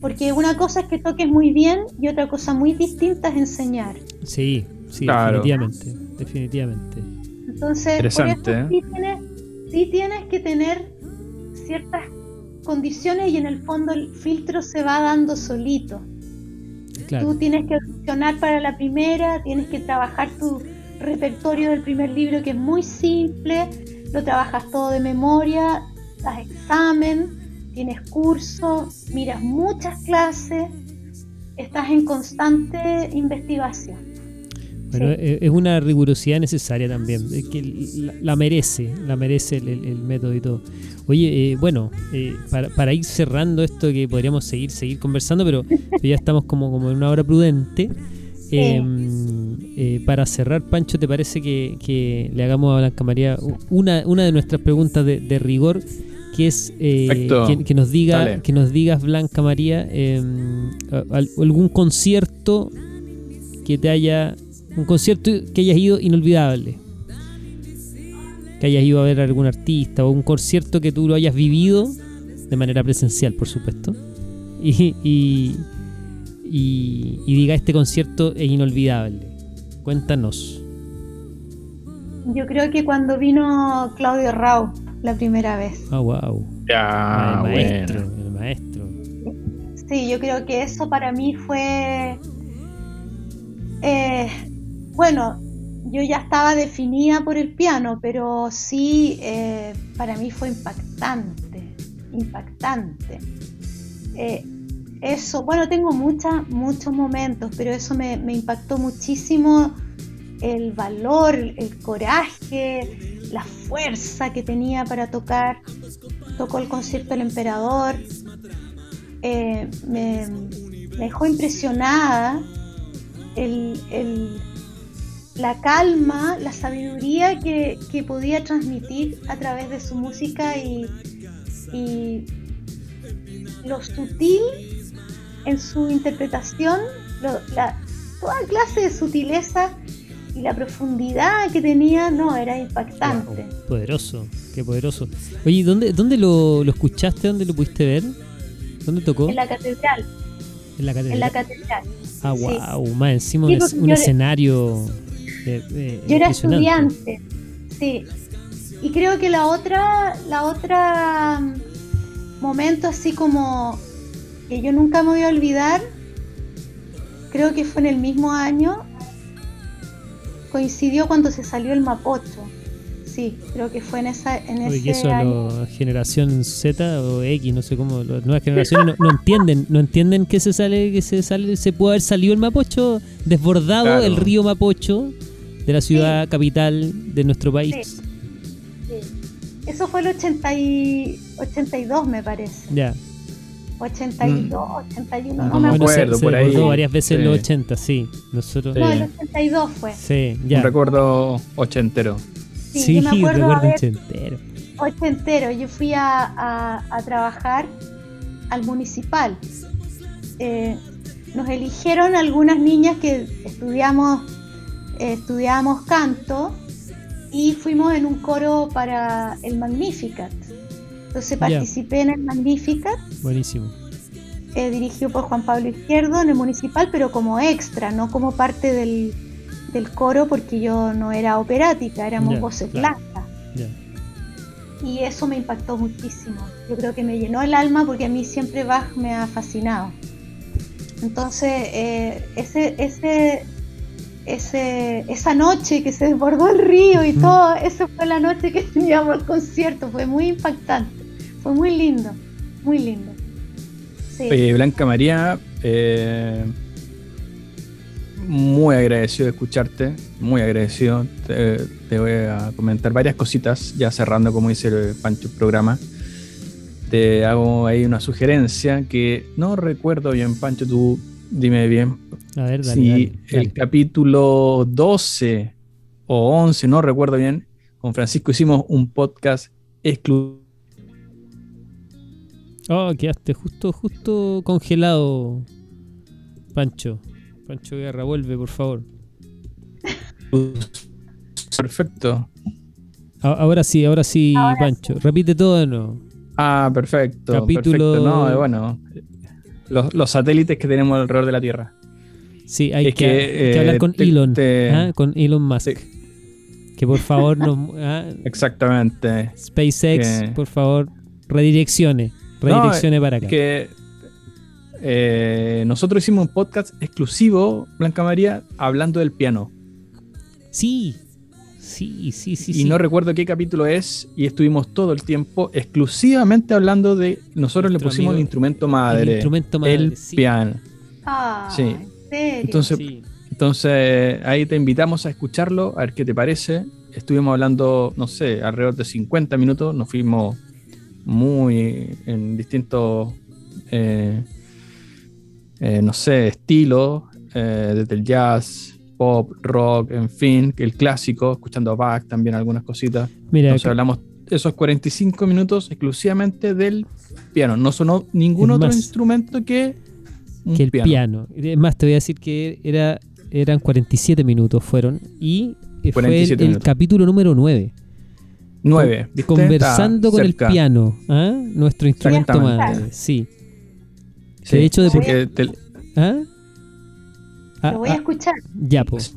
Porque una cosa es que toques muy bien y otra cosa muy distinta es enseñar. Sí, sí, definitivamente. Definitivamente. Entonces, Interesante, ¿eh? sí, tienes, que tener ciertas condiciones y en el fondo el filtro se va dando solito. Tú tienes que audicionar para la primera, tienes que trabajar tu repertorio del primer libro que es muy simple, lo trabajas todo de memoria, das examen, tienes curso, miras muchas clases, estás en constante investigación. Bueno, e-, es una rigurosidad necesaria también, que la, merece, la merece el, método y todo. Oye, eh, bueno, eh, para, ir cerrando esto que podríamos seguir seguir conversando, pero, ya estamos como, como en una hora prudente. Em, eh, para cerrar, Pancho, ¿te parece que, le hagamos a Blanca María una, una de nuestras preguntas de, rigor que es eh, que, nos diga, que nos digas, Blanca María, em, algún concierto que te haya, un concierto que hayas ido inolvidable, que hayas ido a ver a algún artista o un concierto que tú lo hayas vivido de manera presencial, por supuesto, y, y, y diga este concierto es inolvidable. Cuéntanos. Yo creo que cuando vino Claudio Rau la primera vez. Ah, wow. Ya, el maestro, el maestro. Sí, yo creo que eso para mí fue. Eh, bueno, yo ya estaba definida por el piano, pero sí, eh, para mí fue impactante, impactante. Eh, eso, bueno, tengo muchas, muchos momentos, pero eso me, impactó muchísimo el valor, el coraje, la fuerza que tenía para tocar. Tocó el concierto del emperador. Eh, me, dejó impresionada la calma, la sabiduría que, podía transmitir a través de su música y, lo sutil en su interpretación, toda clase de sutileza y la profundidad que tenía, no, era impactante. poderoso, qué poderoso. Oye, ¿dónde, dónde lo, escuchaste? ¿Dónde lo pudiste ver? ¿Dónde tocó? En la catedral. En la catedral. En la catedral. Ah, wow, más encima un, escenario. Yo era estudiante, sí. Y creo que la otra, la otra mm, momento así como que yo nunca me voy a olvidar, creo que fue en el mismo año, coincidió cuando se salió el Mapocho. Sí, creo que fue en esa en ese eso la generación Z o X, no sé cómo, las nuevas generaciones no, entienden, no entienden que se sale que se sale se puede haber salido el Mapocho, desbordado el río Mapocho de la ciudad capital de nuestro país. Eso fue el 80 y 82 me parece. Ya. 82, 81, no, no me acuerdo. por ahí. varias veces en los 80, sí. Nosotros, No, el 82 fue. Sí, ya. Un recuerdo ochentero. Sí, sí yo me acuerdo recuerdo ochentero. Ochentero. Yo fui a, a, a trabajar al municipal. Eh, nos eligieron algunas niñas que estudiamos, estudiábamos canto y fuimos en un coro para el Magnificat. Entonces participé en el Magnificat. Buenísimo. Eh, dirigido por Juan Pablo Izquierdo en el municipal, pero como extra, no como parte del, coro, porque yo no era operática, éramos voces blancas. Y eso me impactó muchísimo. Yo creo que me llenó el alma porque a mí siempre Bach me ha fascinado. Entonces, eh, ese, ese, ese, esa noche que se desbordó el río y todo, esa fue la noche que teníamos el concierto, fue muy impactante. Fue muy lindo, muy lindo. Blanca María, eh, muy agradecido de escucharte, muy agradecido. Te, voy a comentar varias cositas, ya cerrando, como dice el Pancho, el programa. Te hago ahí una sugerencia que no recuerdo bien, Pancho, tú dime bien. A ver, dale, si el capítulo 12 o 11, no recuerdo bien, con Francisco hicimos un podcast exclusivo Oh, quedaste justo, justo congelado, Pancho. Pancho Guerra, vuelve, por favor. Perfecto. Ahora sí, ahora sí, Pancho. Repite todo de nuevo. Ah, perfecto. Capítulo. No, bueno. Los, satélites que tenemos alrededor de la Tierra. Sí, hay, que, hablar eh, con Elon. ¿ah? Con Elon Musk. Que por favor nos. ¿ah? Exactamente. SpaceX, por favor, redireccione. Redirecciones para acá. Que eh, nosotros hicimos un podcast exclusivo, Blanca María, hablando del piano. Sí, sí, sí, sí. Y no recuerdo qué capítulo es, y estuvimos todo el tiempo exclusivamente hablando de. Nosotros le pusimos el instrumento madre. El instrumento madre. El piano. Ah, sí. Entonces, entonces ahí te invitamos a escucharlo, a ver qué te parece. Estuvimos hablando, no sé, alrededor de 50 minutos, nos fuimos muy en distintos, eh, eh, no sé, estilos, eh, desde el jazz, pop, rock, en fin, el clásico, escuchando a Bach también algunas cositas. Mira, Entonces hablamos esos 45 minutos exclusivamente del piano. No sonó ningún otro instrumento que, el piano. Es más, te voy a decir que era, eran 47 minutos fueron y fue el, capítulo número 9. 9. Conversando con el piano, ¿ah? nuestro instrumento madre. Sí. de hecho, de... ¿Ah? Lo voy a ah, escuchar. Ya, pues.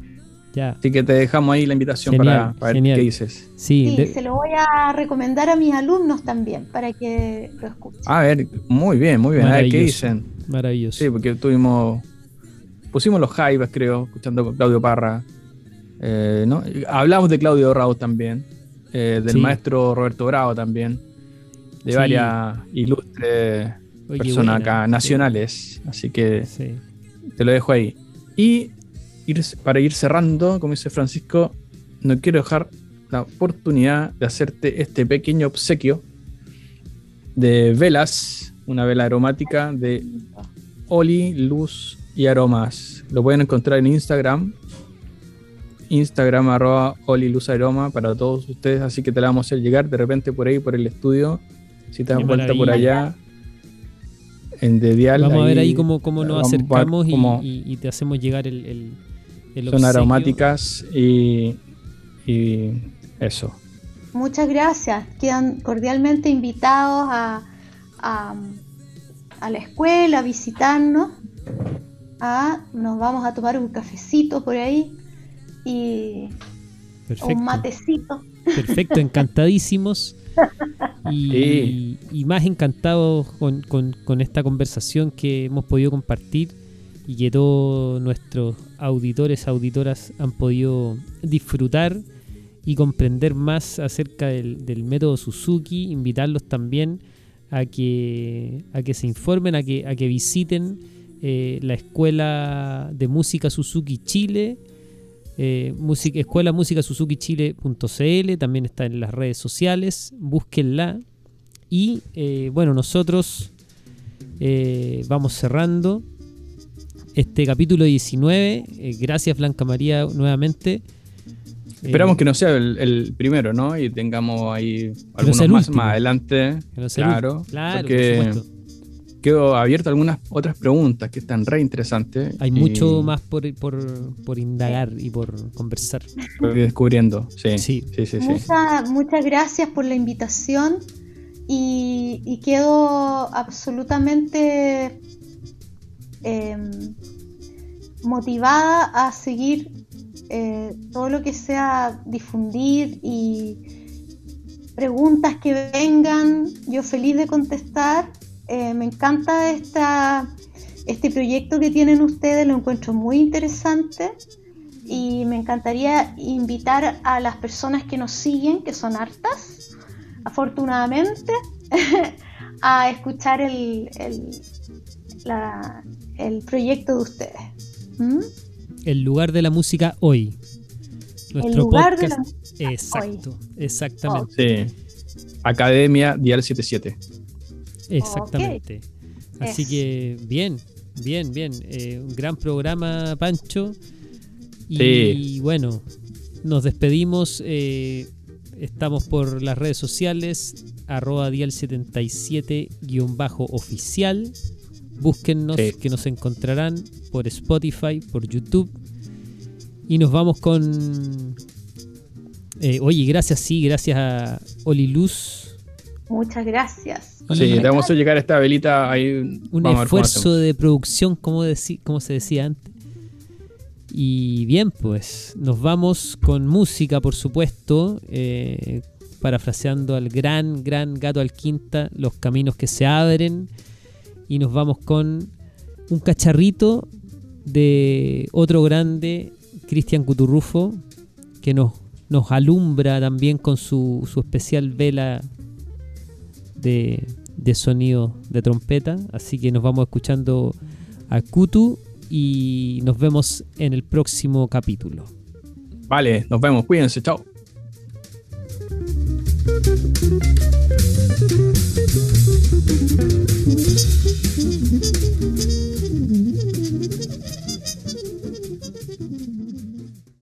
Ya. Así que te dejamos ahí la invitación para, ver qué dices. Sí, se lo voy a recomendar a mis alumnos también para que lo escuchen. A ver, muy bien, muy bien. A ver qué dicen. Maravilloso. Sí, porque tuvimos. Pusimos los jaivas, creo, escuchando con Claudio Parra. Eh, ¿no? Hablamos de Claudio Raúl también. Eh, del maestro Roberto Bravo también. De varias ilustres personas acá, nacionales. Así que te lo dejo ahí. Y para ir cerrando, como dice Francisco, no quiero dejar la oportunidad de hacerte este pequeño obsequio de velas, una vela aromática de Oli, Luz y Aromas. Lo pueden encontrar en Instagram, Instagram arroba Oli Luz Aroma para todos ustedes, así que te la vamos a hacer llegar de repente por ahí, por el estudio, si te das vuelta por allá. En Vamos a ver ahí cómo, cómo nos acercamos y, te hacemos llegar el son aromáticas y, eso. Muchas gracias. Quedan cordialmente invitados a, a, la escuela, a visitarnos. nos vamos a tomar un cafecito por ahí y un matecito. Perfecto, encantadísimos. Y, más encantados con, con, esta conversación que hemos podido compartir y que todos nuestros auditores, auditoras han podido disfrutar y comprender más acerca del, método Suzuki, invitarlos también a que, a que se informen, a que, a que visiten eh, la Escuela de Música Suzuki Chile, eh, Escuela Música Suzuki Chile.cl, también está en las redes sociales, búsquenla. Y eh, bueno, nosotros vamos cerrando este capítulo 19. Eh, gracias, Blanca María, nuevamente. Esperamos eh, que no sea el, primero, ¿no? Y tengamos ahí algunos más, más adelante. claro, claro, porque quedo abierto a algunas otras preguntas que están re interesantes. Hay mucho más por, por, por, indagar y por conversar. Por descubriendo, sí. sí. sí, sí, muchas gracias por la invitación y, y quedo absolutamente Em, motivada a seguir eh, todo lo que sea difundir y preguntas que vengan, yo feliz de contestar. Eh, me encanta esta, este proyecto que tienen ustedes, lo encuentro muy interesante y me encantaría invitar a las personas que nos siguen, que son hartas, afortunadamente, a escuchar el, la, el proyecto de ustedes. ¿Mm? El lugar de la música hoy. Nuestro el lugar de la Exacto, exactamente. Sí. Academia Dial 77. Exactamente. Así que bien, bien, bien. Eh, un gran programa, Pancho. Y, bueno, nos despedimos. Eh, estamos por las redes sociales, arroba dial77-oficial. Búsquennos, que nos encontrarán por Spotify, por YouTube. Y nos vamos con. Eh, oye, gracias, sí, gracias a Oli Luz. Muchas gracias. Sí, te vamos a llegar a esta velita ahí. Un esfuerzo de producción, como, como se decía antes. Y bien, pues nos vamos con música, por supuesto, eh, parafraseando al gran, gran gato al quinta, los caminos que se abren y nos vamos con un cacharrito de otro grande, Cristian Cuturrufo, que nos, nos alumbra también con su, especial vela de, sonido de trompeta. Así que nos vamos escuchando a Kutu y nos vemos en el próximo capítulo. Vale, nos vemos, cuídense, chao.